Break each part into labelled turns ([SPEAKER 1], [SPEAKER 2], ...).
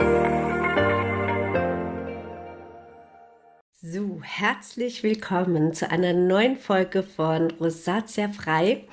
[SPEAKER 1] Bye. Herzlich willkommen zu einer neuen Folge von Rosatia frei.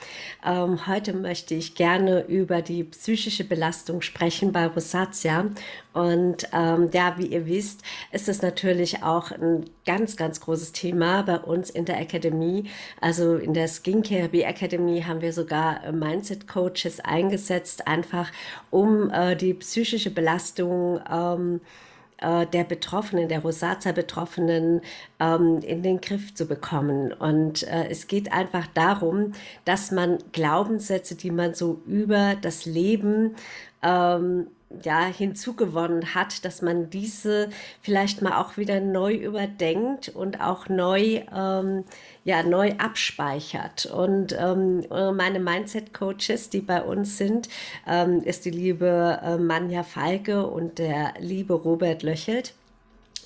[SPEAKER 1] Ähm, heute möchte ich gerne über die psychische Belastung sprechen bei Rosatia. Und ähm, ja, wie ihr wisst, ist es natürlich auch ein ganz, ganz großes Thema bei uns in der Akademie. Also in der Skincare Bee Academy haben wir sogar Mindset Coaches eingesetzt, einfach um äh, die psychische Belastung ähm, äh, der Betroffenen, der Rosacea-Betroffenen ähm, in den Griff zu bekommen. Und äh, es geht einfach darum, dass man Glaubenssätze, die man so über das Leben ähm, ja, hinzugewonnen hat, dass man diese vielleicht mal auch wieder neu überdenkt und auch neu, ähm, ja, neu abspeichert. Und ähm, meine Mindset-Coaches, die bei uns sind, ähm, ist die liebe äh, Manja Falke und der liebe Robert Löchelt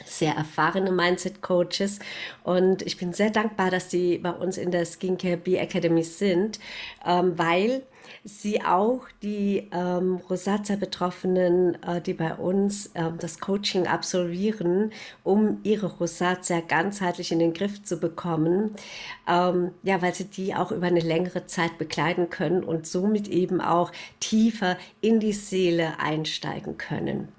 [SPEAKER 1] sehr erfahrene Mindset-Coaches und ich bin sehr dankbar, dass die bei uns in der Skincare Bee Academy sind, ähm, weil sie auch die ähm, Rosacea-Betroffenen, äh, die bei uns ähm, das Coaching absolvieren, um ihre Rosacea ganzheitlich in den Griff zu bekommen, ähm, ja, weil sie die auch über eine längere Zeit begleiten können und somit eben auch tiefer in die Seele einsteigen können.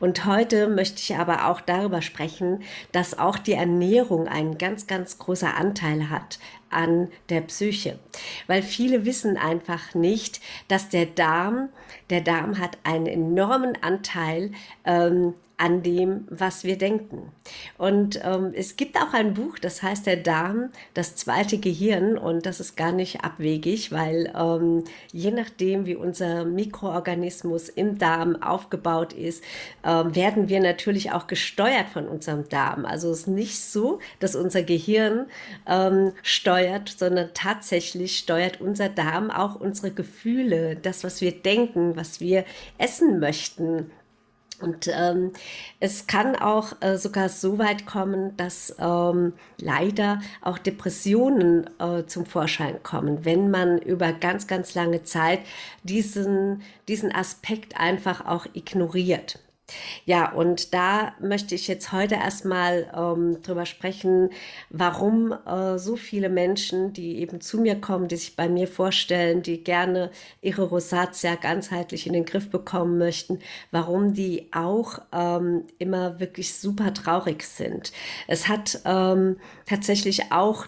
[SPEAKER 1] Und heute möchte ich aber auch darüber sprechen, dass auch die Ernährung einen ganz, ganz großer Anteil hat an der Psyche. Weil viele wissen einfach nicht, dass der Darm, der Darm hat einen enormen Anteil ähm, an dem, was wir denken. Und ähm, es gibt auch ein Buch, das heißt Der Darm, das zweite Gehirn. Und das ist gar nicht abwegig, weil ähm, je nachdem, wie unser Mikroorganismus im Darm aufgebaut ist, ähm, werden wir natürlich auch gesteuert von unserem Darm. Also es ist nicht so, dass unser Gehirn ähm, steuert, sondern tatsächlich steuert unser Darm auch unsere Gefühle, das, was wir denken, was wir essen möchten und ähm, es kann auch äh, sogar so weit kommen, dass ähm, leider auch Depressionen äh, zum Vorschein kommen, wenn man über ganz, ganz lange Zeit diesen, diesen Aspekt einfach auch ignoriert. Ja, und da möchte ich jetzt heute erstmal ähm, drüber sprechen, warum äh, so viele Menschen, die eben zu mir kommen, die sich bei mir vorstellen, die gerne ihre Rosatia ganzheitlich in den Griff bekommen möchten, warum die auch ähm, immer wirklich super traurig sind. Es hat ähm, tatsächlich auch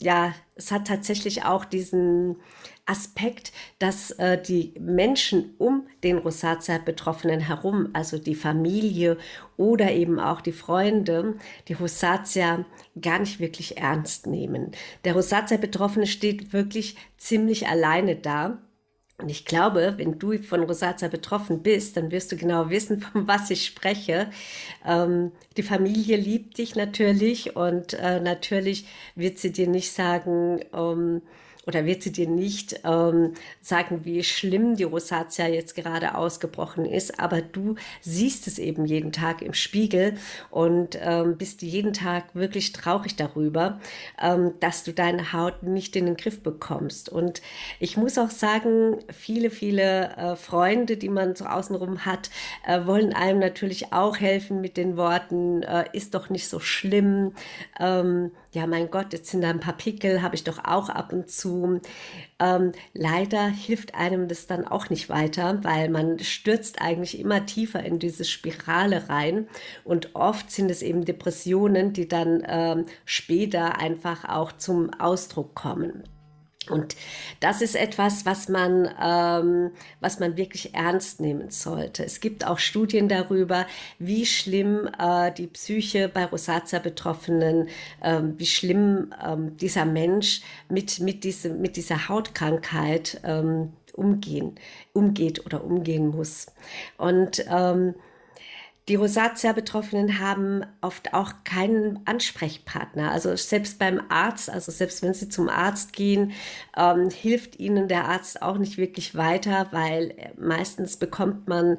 [SPEAKER 1] ja, es hat tatsächlich auch diesen Aspekt, dass äh, die Menschen um den Rosatia-Betroffenen herum, also die Familie oder eben auch die Freunde, die Rosatia gar nicht wirklich ernst nehmen. Der Rosatia-Betroffene steht wirklich ziemlich alleine da. Und ich glaube, wenn du von Rosatia betroffen bist, dann wirst du genau wissen, von was ich spreche. Ähm, die Familie liebt dich natürlich und äh, natürlich wird sie dir nicht sagen, ähm, oder wird sie dir nicht ähm, sagen, wie schlimm die Rosatia jetzt gerade ausgebrochen ist, aber du siehst es eben jeden Tag im Spiegel und ähm, bist jeden Tag wirklich traurig darüber, ähm, dass du deine Haut nicht in den Griff bekommst. Und ich muss auch sagen, viele, viele äh, Freunde, die man so außenrum hat, äh, wollen einem natürlich auch helfen mit den Worten, äh, ist doch nicht so schlimm. Ähm, ja, mein Gott, jetzt sind da ein paar Pickel, habe ich doch auch ab und zu. Ähm, leider hilft einem das dann auch nicht weiter, weil man stürzt eigentlich immer tiefer in diese Spirale rein und oft sind es eben Depressionen, die dann ähm, später einfach auch zum Ausdruck kommen. Und das ist etwas, was man, ähm, was man wirklich ernst nehmen sollte. Es gibt auch Studien darüber, wie schlimm äh, die Psyche bei Rosacea-Betroffenen, ähm, wie schlimm ähm, dieser Mensch mit, mit, diese, mit dieser Hautkrankheit ähm, umgehen, umgeht oder umgehen muss. Und ähm, die Rosatia-Betroffenen haben oft auch keinen Ansprechpartner. Also selbst beim Arzt, also selbst wenn sie zum Arzt gehen, ähm, hilft ihnen der Arzt auch nicht wirklich weiter, weil meistens bekommt man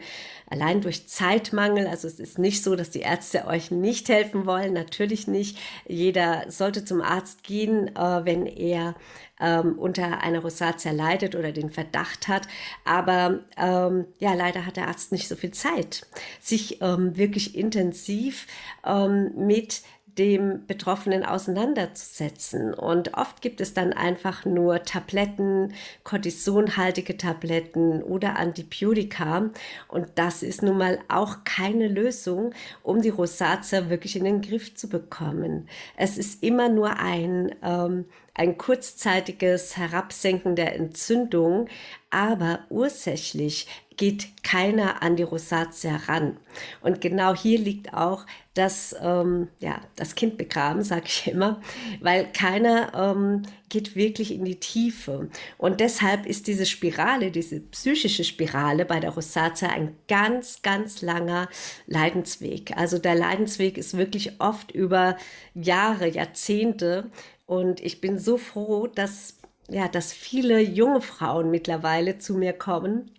[SPEAKER 1] allein durch Zeitmangel, also es ist nicht so, dass die Ärzte euch nicht helfen wollen, natürlich nicht. Jeder sollte zum Arzt gehen, äh, wenn er ähm, unter einer Rosatia leidet oder den Verdacht hat. Aber ähm, ja, leider hat der Arzt nicht so viel Zeit, sich ähm, wirklich intensiv ähm, mit dem Betroffenen auseinanderzusetzen. Und oft gibt es dann einfach nur Tabletten, kortisonhaltige Tabletten oder Antibiotika. Und das ist nun mal auch keine Lösung, um die Rosatia wirklich in den Griff zu bekommen. Es ist immer nur ein ähm, ein kurzzeitiges Herabsenken der Entzündung, aber ursächlich geht keiner an die Rosatia ran. Und genau hier liegt auch das, ähm, ja, das Kind begraben, sage ich immer, weil keiner ähm, geht wirklich in die Tiefe. Und deshalb ist diese Spirale, diese psychische Spirale bei der Rosatia ein ganz, ganz langer Leidensweg. Also der Leidensweg ist wirklich oft über Jahre, Jahrzehnte und ich bin so froh, dass, ja, dass viele junge Frauen mittlerweile zu mir kommen,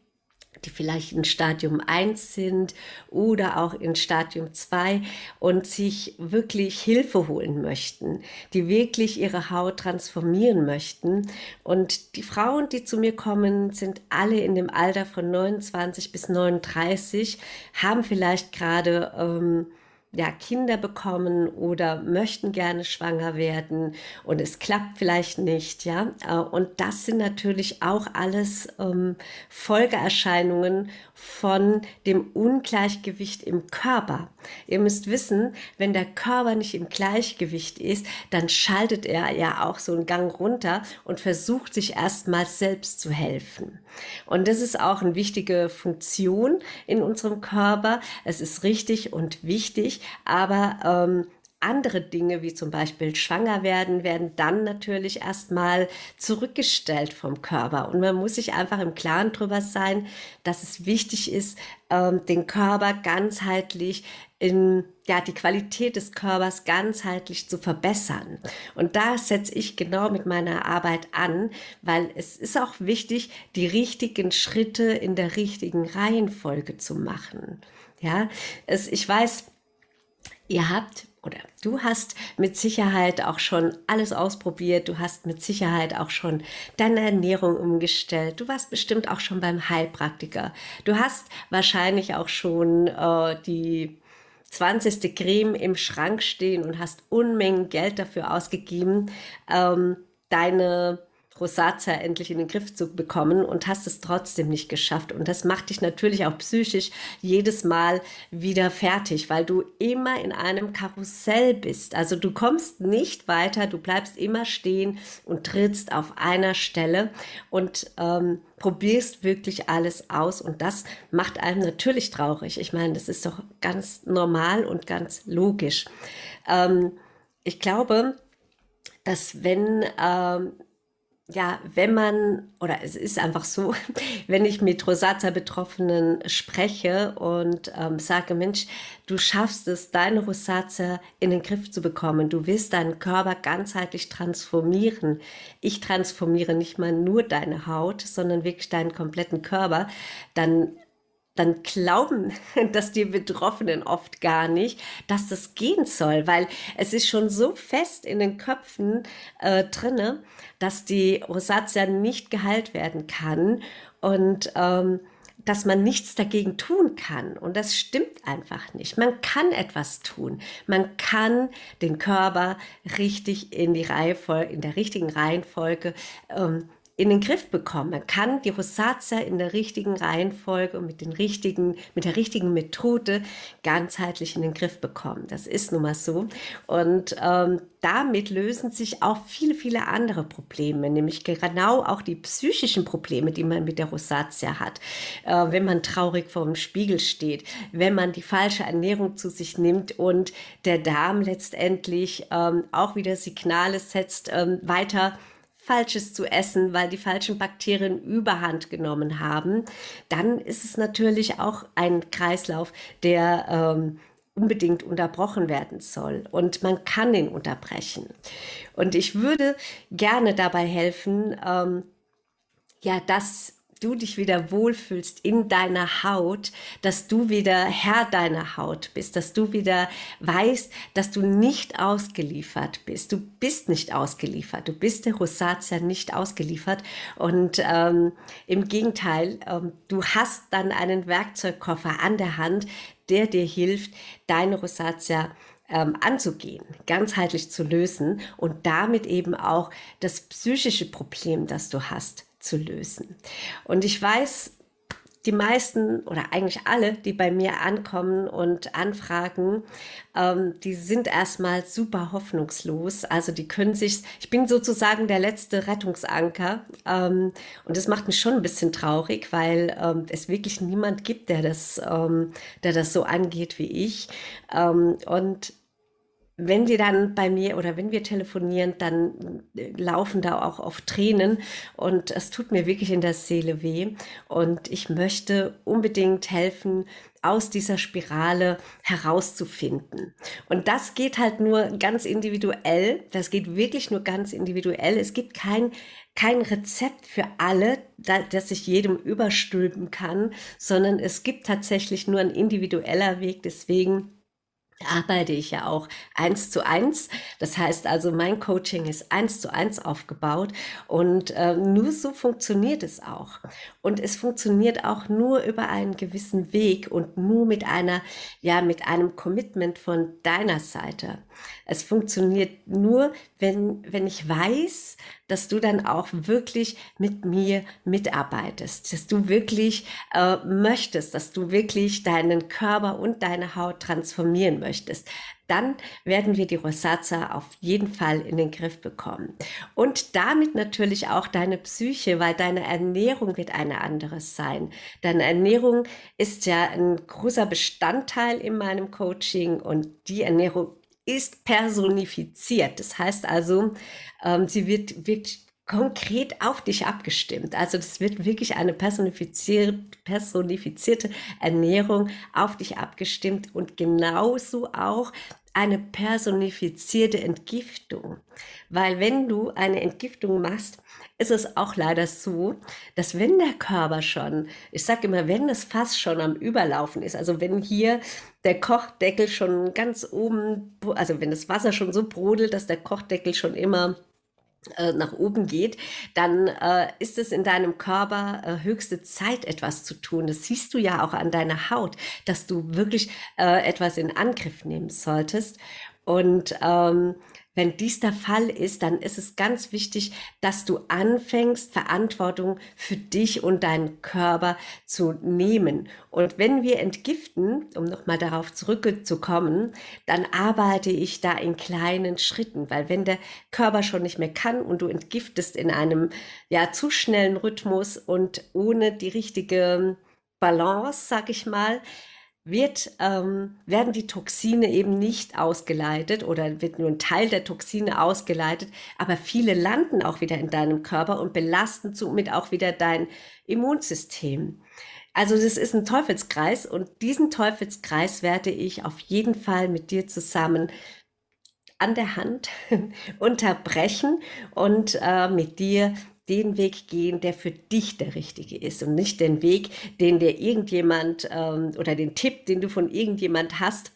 [SPEAKER 1] die vielleicht in Stadium 1 sind oder auch in Stadium 2 und sich wirklich Hilfe holen möchten, die wirklich ihre Haut transformieren möchten. Und die Frauen, die zu mir kommen, sind alle in dem Alter von 29 bis 39, haben vielleicht gerade ähm, ja, Kinder bekommen oder möchten gerne schwanger werden und es klappt vielleicht nicht, ja. Äh, und das sind natürlich auch alles ähm, Folgeerscheinungen von dem Ungleichgewicht im Körper. Ihr müsst wissen, wenn der Körper nicht im Gleichgewicht ist, dann schaltet er ja auch so einen Gang runter und versucht sich erstmal selbst zu helfen. Und das ist auch eine wichtige Funktion in unserem Körper. Es ist richtig und wichtig, aber ähm, andere Dinge, wie zum Beispiel schwanger werden, werden dann natürlich erstmal zurückgestellt vom Körper. Und man muss sich einfach im Klaren darüber sein, dass es wichtig ist, ähm, den Körper ganzheitlich in, ja, die Qualität des Körpers ganzheitlich zu verbessern. Und da setze ich genau mit meiner Arbeit an, weil es ist auch wichtig, die richtigen Schritte in der richtigen Reihenfolge zu machen. Ja, es, ich weiß, ihr habt oder du hast mit Sicherheit auch schon alles ausprobiert, du hast mit Sicherheit auch schon deine Ernährung umgestellt, du warst bestimmt auch schon beim Heilpraktiker, du hast wahrscheinlich auch schon äh, die 20. Creme im Schrank stehen und hast Unmengen Geld dafür ausgegeben, ähm, deine Rosatia endlich in den Griff zu bekommen und hast es trotzdem nicht geschafft. Und das macht dich natürlich auch psychisch jedes Mal wieder fertig, weil du immer in einem Karussell bist. Also du kommst nicht weiter, du bleibst immer stehen und trittst auf einer Stelle und ähm, probierst wirklich alles aus. Und das macht einem natürlich traurig. Ich meine, das ist doch ganz normal und ganz logisch. Ähm, ich glaube, dass wenn ähm, ja, wenn man, oder es ist einfach so, wenn ich mit Rosatia-Betroffenen spreche und ähm, sage, Mensch, du schaffst es, deine Rosatia in den Griff zu bekommen, du willst deinen Körper ganzheitlich transformieren. Ich transformiere nicht mal nur deine Haut, sondern wirklich deinen kompletten Körper, dann dann glauben dass die Betroffenen oft gar nicht, dass das gehen soll, weil es ist schon so fest in den Köpfen äh, drinne, dass die Rosatia nicht geheilt werden kann und ähm, dass man nichts dagegen tun kann. Und das stimmt einfach nicht. Man kann etwas tun. Man kann den Körper richtig in die Reihenfolge, in der richtigen Reihenfolge ähm, in den Griff bekommen. Man kann die Rosatia in der richtigen Reihenfolge und mit, den richtigen, mit der richtigen Methode ganzheitlich in den Griff bekommen. Das ist nun mal so. Und ähm, damit lösen sich auch viele, viele andere Probleme, nämlich genau auch die psychischen Probleme, die man mit der Rosatia hat. Äh, wenn man traurig vor dem Spiegel steht, wenn man die falsche Ernährung zu sich nimmt und der Darm letztendlich ähm, auch wieder Signale setzt, ähm, weiter Falsches zu essen, weil die falschen Bakterien überhand genommen haben, dann ist es natürlich auch ein Kreislauf, der ähm, unbedingt unterbrochen werden soll. Und man kann ihn unterbrechen. Und ich würde gerne dabei helfen, ähm, ja, dass du dich wieder wohlfühlst in deiner Haut, dass du wieder Herr deiner Haut bist, dass du wieder weißt, dass du nicht ausgeliefert bist. Du bist nicht ausgeliefert. Du bist der Rosatia nicht ausgeliefert. Und ähm, im Gegenteil, ähm, du hast dann einen Werkzeugkoffer an der Hand, der dir hilft, deine Rosatia ähm, anzugehen, ganzheitlich zu lösen und damit eben auch das psychische Problem, das du hast, zu lösen. Und ich weiß, die meisten oder eigentlich alle, die bei mir ankommen und anfragen, ähm, die sind erstmal super hoffnungslos. Also die können sich, ich bin sozusagen der letzte Rettungsanker. Ähm, und das macht mich schon ein bisschen traurig, weil ähm, es wirklich niemand gibt, der das, ähm, der das so angeht wie ich. Ähm, und wenn die dann bei mir oder wenn wir telefonieren, dann äh, laufen da auch oft Tränen und es tut mir wirklich in der Seele weh. Und ich möchte unbedingt helfen, aus dieser Spirale herauszufinden. Und das geht halt nur ganz individuell. Das geht wirklich nur ganz individuell. Es gibt kein, kein Rezept für alle, das ich jedem überstülpen kann, sondern es gibt tatsächlich nur ein individueller Weg. Deswegen arbeite ich ja auch eins zu eins. Das heißt also, mein Coaching ist eins zu eins aufgebaut und äh, nur so funktioniert es auch. Und es funktioniert auch nur über einen gewissen Weg und nur mit einer, ja, mit einem Commitment von deiner Seite. Es funktioniert nur, wenn, wenn ich weiß, dass du dann auch wirklich mit mir mitarbeitest, dass du wirklich äh, möchtest, dass du wirklich deinen Körper und deine Haut transformieren möchtest dann werden wir die Rosazea auf jeden Fall in den Griff bekommen. Und damit natürlich auch deine Psyche, weil deine Ernährung wird eine andere sein. Deine Ernährung ist ja ein großer Bestandteil in meinem Coaching und die Ernährung ist personifiziert. Das heißt also, ähm, sie wird wirklich konkret auf dich abgestimmt. Also das wird wirklich eine personifizierte, personifizierte Ernährung auf dich abgestimmt und genauso auch eine personifizierte Entgiftung. Weil wenn du eine Entgiftung machst, ist es auch leider so, dass wenn der Körper schon, ich sage immer, wenn das Fass schon am Überlaufen ist, also wenn hier der Kochdeckel schon ganz oben, also wenn das Wasser schon so brodelt, dass der Kochdeckel schon immer nach oben geht, dann äh, ist es in deinem Körper äh, höchste Zeit, etwas zu tun. Das siehst du ja auch an deiner Haut, dass du wirklich äh, etwas in Angriff nehmen solltest. Und ähm, wenn dies der Fall ist, dann ist es ganz wichtig, dass du anfängst, Verantwortung für dich und deinen Körper zu nehmen. Und wenn wir entgiften, um nochmal darauf zurückzukommen, dann arbeite ich da in kleinen Schritten, weil wenn der Körper schon nicht mehr kann und du entgiftest in einem ja zu schnellen Rhythmus und ohne die richtige Balance, sag ich mal, wird, ähm, werden die Toxine eben nicht ausgeleitet oder wird nur ein Teil der Toxine ausgeleitet, aber viele landen auch wieder in deinem Körper und belasten somit auch wieder dein Immunsystem. Also das ist ein Teufelskreis und diesen Teufelskreis werde ich auf jeden Fall mit dir zusammen an der Hand unterbrechen und äh, mit dir den Weg gehen, der für dich der richtige ist und nicht den Weg, den dir irgendjemand ähm, oder den Tipp, den du von irgendjemand hast,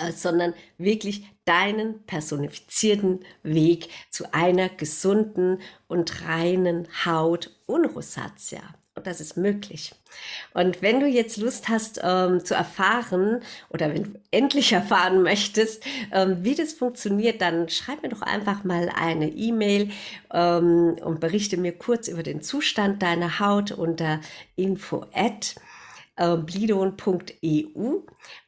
[SPEAKER 1] äh, sondern wirklich deinen personifizierten Weg zu einer gesunden und reinen Haut und Rosatia. Und das ist möglich. Und wenn du jetzt Lust hast ähm, zu erfahren oder wenn du endlich erfahren möchtest, ähm, wie das funktioniert, dann schreib mir doch einfach mal eine E-Mail ähm, und berichte mir kurz über den Zustand deiner Haut unter info at äh, blidon.eu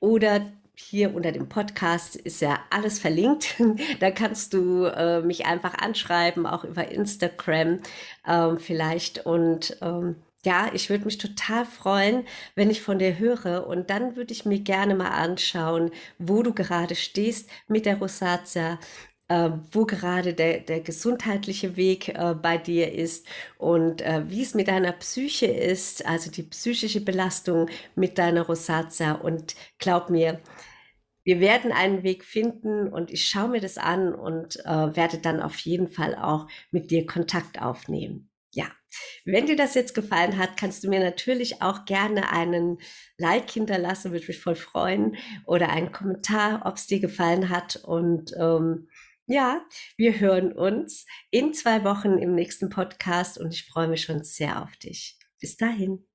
[SPEAKER 1] oder hier unter dem Podcast ist ja alles verlinkt. da kannst du äh, mich einfach anschreiben, auch über Instagram äh, vielleicht und ähm, ja, ich würde mich total freuen, wenn ich von dir höre und dann würde ich mir gerne mal anschauen, wo du gerade stehst mit der Rosatia, äh, wo gerade der, der gesundheitliche Weg äh, bei dir ist und äh, wie es mit deiner Psyche ist, also die psychische Belastung mit deiner Rosatia. Und glaub mir, wir werden einen Weg finden und ich schaue mir das an und äh, werde dann auf jeden Fall auch mit dir Kontakt aufnehmen. Ja, wenn dir das jetzt gefallen hat, kannst du mir natürlich auch gerne einen Like hinterlassen, würde mich voll freuen, oder einen Kommentar, ob es dir gefallen hat. Und ähm, ja, wir hören uns in zwei Wochen im nächsten Podcast und ich freue mich schon sehr auf dich. Bis dahin.